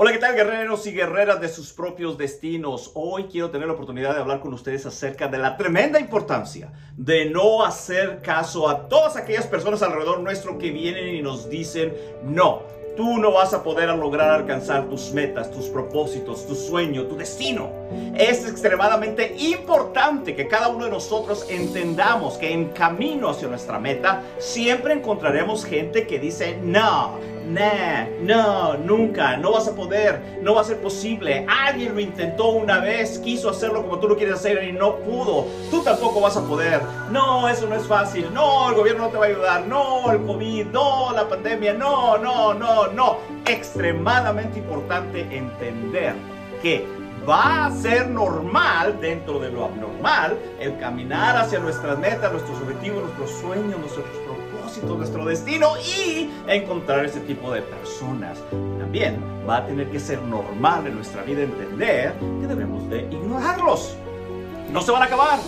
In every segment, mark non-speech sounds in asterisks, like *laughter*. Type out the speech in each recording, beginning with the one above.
Hola, ¿qué tal guerreros y guerreras de sus propios destinos? Hoy quiero tener la oportunidad de hablar con ustedes acerca de la tremenda importancia de no hacer caso a todas aquellas personas alrededor nuestro que vienen y nos dicen no. Tú no vas a poder lograr alcanzar tus metas, tus propósitos, tu sueño, tu destino. Es extremadamente importante que cada uno de nosotros entendamos que en camino hacia nuestra meta siempre encontraremos gente que dice no nah, no, nunca, no vas a poder, no va a ser posible. Alguien lo intentó una vez, quiso hacerlo como tú lo quieres hacer y no pudo. Tú tampoco vas a poder. No, eso no es fácil. No, el gobierno no te va a ayudar. No, el COVID, no, la pandemia, no, no, no, no. Extremadamente importante entender que va a ser normal dentro de lo abnormal el caminar hacia nuestras metas, nuestros objetivos, nuestros sueños, nuestros nuestro destino y encontrar ese tipo de personas. También va a tener que ser normal en nuestra vida entender que debemos de ignorarlos. No se van a acabar,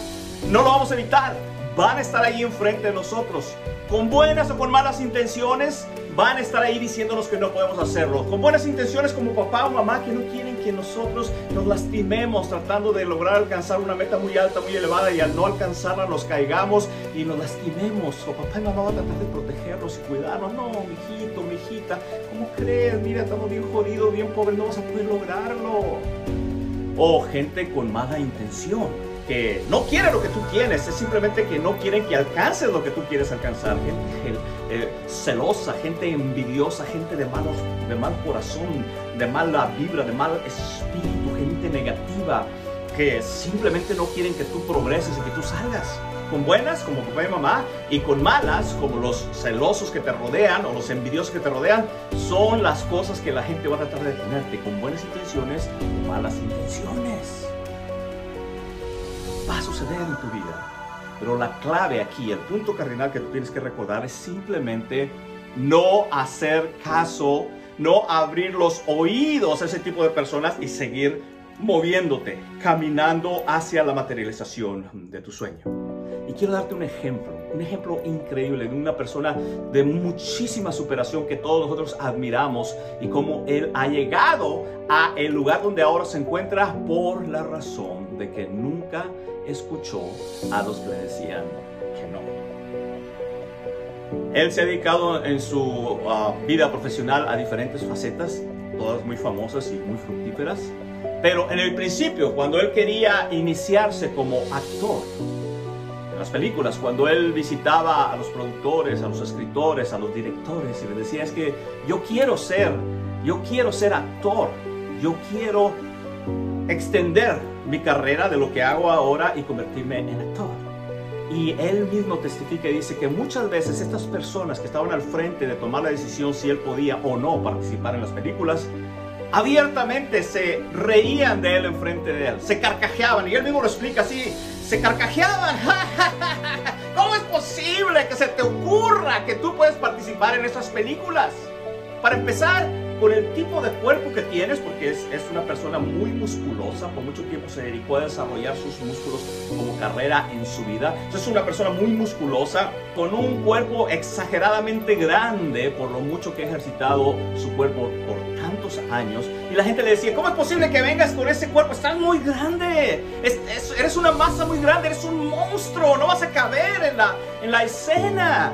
no lo vamos a evitar, van a estar ahí enfrente de nosotros, con buenas o con malas intenciones, van a estar ahí diciéndonos que no podemos hacerlo. Con buenas intenciones como papá o mamá que no quieren que nosotros nos lastimemos tratando de lograr alcanzar una meta muy alta, muy elevada y al no alcanzarla nos caigamos y nos lastimemos. O papá y mamá van a tratar de protegernos y cuidarnos. No, mijito, mijita, ¿cómo crees? Mira, estamos bien jodidos, bien pobres, no vas a poder lograrlo. O gente con mala intención que no quiere lo que tú tienes, es simplemente que no quieren que alcances lo que tú quieres alcanzar. Gente eh, celosa, gente envidiosa, gente de, malos, de mal corazón, de mala vibra, de mal espíritu, gente negativa, que simplemente no quieren que tú progreses y que tú salgas. Con buenas, como papá y mamá, y con malas, como los celosos que te rodean o los envidiosos que te rodean, son las cosas que la gente va a tratar de detenerte, con buenas intenciones o malas intenciones suceder en tu vida. Pero la clave aquí, el punto cardinal que tú tienes que recordar es simplemente no hacer caso, no abrir los oídos a ese tipo de personas y seguir moviéndote, caminando hacia la materialización de tu sueño. Y quiero darte un ejemplo, un ejemplo increíble de una persona de muchísima superación que todos nosotros admiramos y cómo él ha llegado a el lugar donde ahora se encuentra por la razón de que nunca escuchó a los que le decían que no. Él se ha dedicado en su uh, vida profesional a diferentes facetas, todas muy famosas y muy fructíferas. Pero en el principio, cuando él quería iniciarse como actor, en las películas, cuando él visitaba a los productores, a los escritores, a los directores y le decía, es que yo quiero ser, yo quiero ser actor, yo quiero extender mi carrera de lo que hago ahora y convertirme en actor. Y él mismo testifica y dice que muchas veces estas personas que estaban al frente de tomar la decisión si él podía o no participar en las películas, abiertamente se reían de él en frente de él, se carcajeaban, y él mismo lo explica así, se carcajeaban. *laughs* ¿Cómo es posible que se te ocurra que tú puedes participar en esas películas? Para empezar, con el tipo de cuerpo que tienes, porque es, es, una persona muy musculosa, por mucho tiempo se dedicó a desarrollar sus músculos como carrera en su vida. Entonces es una persona muy musculosa, con un cuerpo exageradamente grande por lo mucho que ha ejercitado su cuerpo por tantos años. Y la gente le decía, ¿cómo es posible que vengas con ese cuerpo? Estás muy grande, eres una masa muy grande, eres un monstruo, no vas a caber en la, en la escena.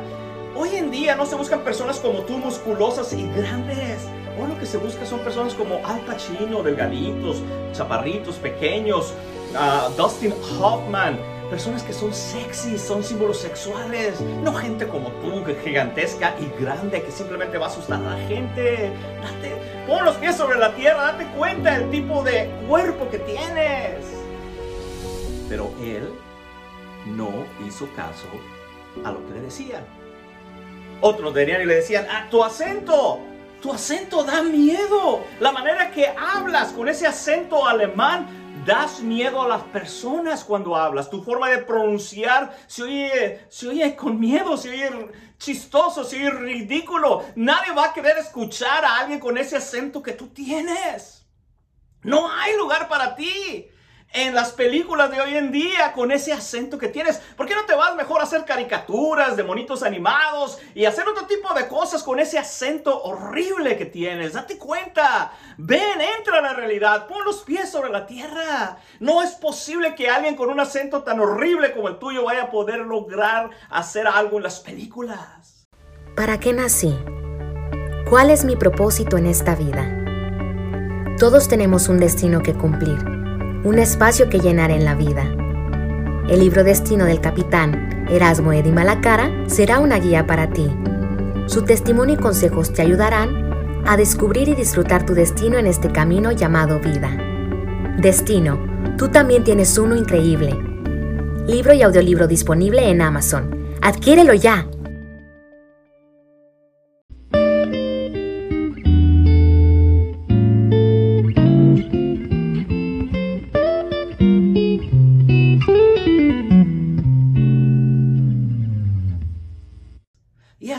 Hoy en día no se buscan personas como tú, musculosas y grandes. Hoy lo que se busca son personas como Al Pacino, delgaditos, chaparritos, pequeños, uh, Dustin Hoffman, personas que son sexy, son símbolos sexuales, no gente como tú, gigantesca y grande, que simplemente va a asustar a la gente. Date, pon los pies sobre la tierra, date cuenta del tipo de cuerpo que tienes. Pero él no hizo caso a lo que le decían. Otros venían y le decían, ah, tu acento, tu acento da miedo. La manera que hablas con ese acento alemán das miedo a las personas cuando hablas. Tu forma de pronunciar se oye, se oye con miedo, se oye chistoso, se oye ridículo. Nadie va a querer escuchar a alguien con ese acento que tú tienes. No hay lugar para ti en las películas de hoy en día con ese acento que tienes? ¿Por qué no te vas mejor a hacer caricaturas de monitos animados y hacer otro tipo de cosas con ese acento horrible que tienes? Date cuenta. Ven, entra a la realidad. Pon los pies sobre la tierra. No es posible que alguien con un acento tan horrible como el tuyo vaya a poder lograr hacer algo en las películas. ¿Para qué nací? ¿Cuál es mi propósito en esta vida? Todos tenemos un destino que cumplir un espacio que llenar en la vida. El libro Destino del capitán Erasmo Edi Malacara será una guía para ti. Su testimonio y consejos te ayudarán a descubrir y disfrutar tu destino en este camino llamado vida. Destino, tú también tienes uno increíble. Libro y audiolibro disponible en Amazon. Adquiérelo ya.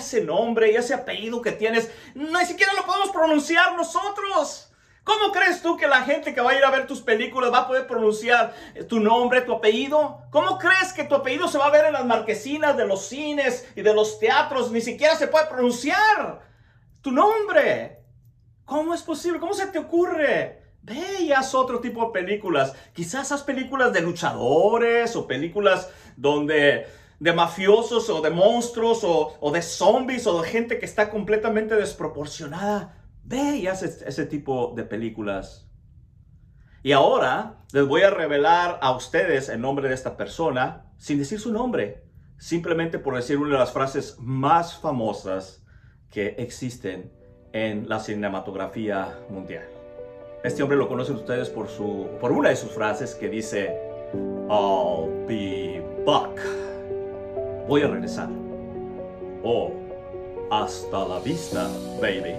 Ese nombre y ese apellido que tienes, ni siquiera lo podemos pronunciar nosotros. ¿Cómo crees tú que la gente que va a ir a ver tus películas va a poder pronunciar tu nombre, tu apellido? ¿Cómo crees que tu apellido se va a ver en las marquesinas de los cines y de los teatros? Ni siquiera se puede pronunciar tu nombre. ¿Cómo es posible? ¿Cómo se te ocurre? Ve y haz otro tipo de películas. Quizás haz películas de luchadores o películas donde de mafiosos o de monstruos o, de zombies o de gente que está completamente desproporcionada. Ve y haz ese tipo de películas. Y ahora les voy a revelar a ustedes el nombre de esta persona sin decir su nombre, simplemente por decir una de las frases más famosas que existen en la cinematografía mundial. Este hombre lo conocen ustedes por, su, por una de sus frases que dice, I'll be back voy a regresar. Oh, hasta la vista, baby.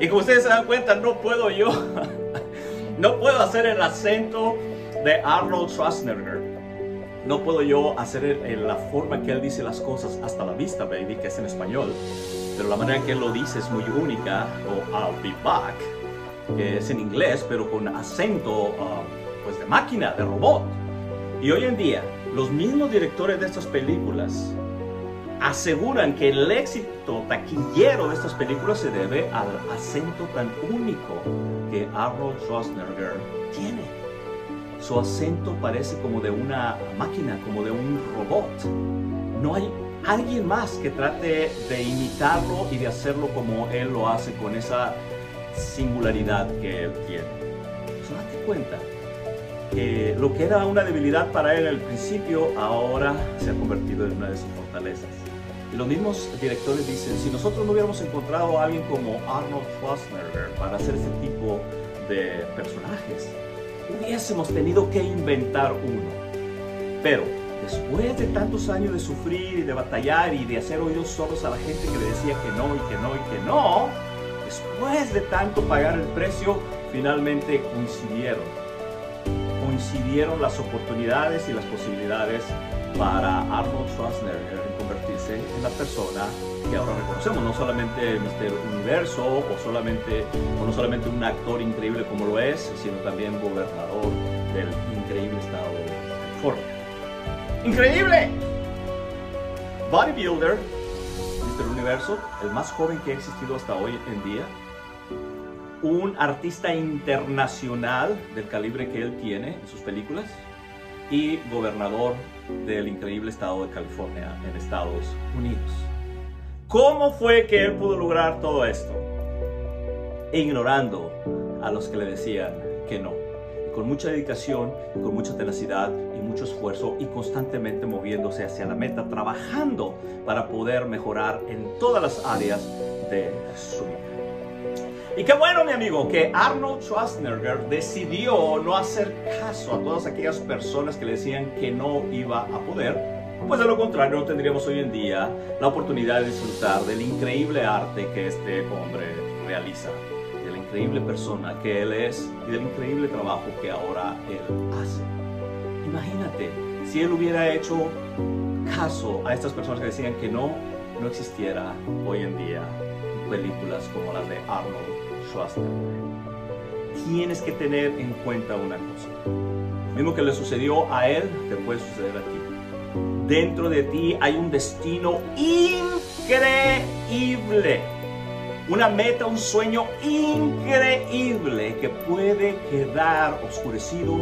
Y como ustedes se dan cuenta, no puedo yo, *laughs* no puedo hacer el acento de Arnold Schwarzenegger. No puedo yo hacer la forma que él dice las cosas hasta la vista, baby, que es en español. Pero la manera que él lo dice es muy única, o I'll be back, que es en inglés, pero con acento ah, pues de máquina, de robot. Y hoy en día, los mismos directores de estas películas aseguran que el éxito taquillero de estas películas se debe al acento tan único que Arnold Schwarzenegger tiene. Su acento parece como de una máquina, como de un robot. No hay alguien más que trate de imitarlo y de hacerlo como él lo hace con esa singularidad que él tiene. date cuenta que lo que era una debilidad para él al principio, ahora se ha convertido en una de sus fortalezas. Y los mismos directores dicen, si nosotros no hubiéramos encontrado a alguien como Arnold Schwarzenegger para hacer ese tipo de personajes, hubiésemos tenido que inventar uno. Pero después de tantos años de sufrir y de batallar y de hacer oídos sordos a la gente que le decía que no y que no y que no, después de tanto pagar el precio, finalmente coincidieron coincidieron las oportunidades y las posibilidades para Arnold Schwarzenegger en convertirse en la persona que ahora reconocemos, no solamente Mr. Universo o, solamente, no solamente un actor increíble como lo es, sino también gobernador del increíble estado de California. ¡Increíble! Bodybuilder, Mr. Universo, el más joven que ha existido hasta hoy en día, un artista internacional del calibre que él tiene en sus películas y gobernador del increíble estado de California en Estados Unidos. ¿Cómo fue que él pudo lograr todo esto? Ignorando a los que le decían que no. con mucha dedicación, con mucha tenacidad y mucho esfuerzo y constantemente moviéndose hacia la meta, trabajando para poder mejorar en todas las áreas de su vida. Y qué bueno, mi amigo, que Arnold Schwarzenegger decidió no hacer caso a todas aquellas personas que le decían que no iba a poder. Pues de lo contrario, no tendríamos hoy en día la oportunidad de disfrutar del increíble arte que este hombre realiza, de la increíble persona que Él es y del increíble trabajo que ahora Él hace. Imagínate si Él hubiera hecho caso a estas personas que decían que no, no existiera hoy en día películas como las de Arnold Schwarzenegger. Tienes que tener en cuenta una cosa. Lo mismo que le sucedió a él, te puede suceder a ti. Dentro de ti hay un destino increíble. Una meta, un sueño increíble que puede quedar oscurecido,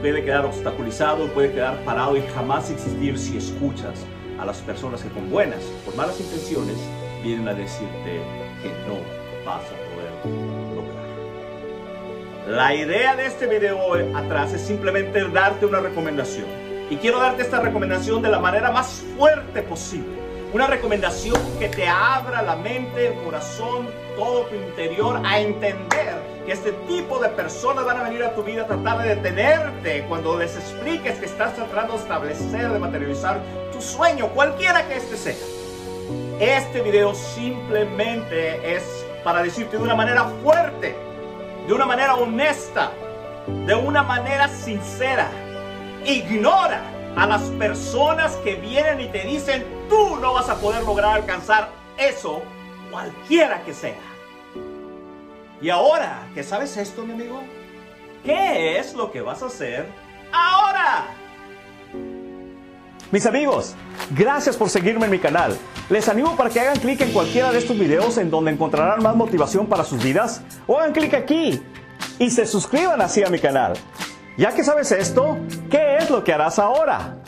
puede quedar obstaculizado, puede quedar parado y jamás existir si escuchas a las personas que con buenas, por malas intenciones, vienen a decirte que no vas a poder lograr. La idea de este video atrás es simplemente darte una recomendación. Y quiero darte esta recomendación de la manera más fuerte posible. Una recomendación que te abra la mente, el corazón, todo tu interior a entender que este tipo de personas van a venir a tu vida a tratar de detenerte cuando les expliques que estás tratando de establecer, de materializar tu sueño, cualquiera que este sea. Este video simplemente es para decirte de una manera fuerte, de una manera honesta, de una manera sincera. Ignora a las personas que vienen y te dicen, tú no vas a poder lograr alcanzar eso, cualquiera que sea. Y ahora que sabes esto, mi amigo, ¿qué es lo que vas a hacer ahora? Mis amigos, gracias por seguirme en mi canal. Les animo para que hagan clic en cualquiera de estos videos en donde encontrarán más motivación para sus vidas o hagan clic aquí y se suscriban así a mi canal. Ya que sabes esto, ¿qué es lo que harás ahora?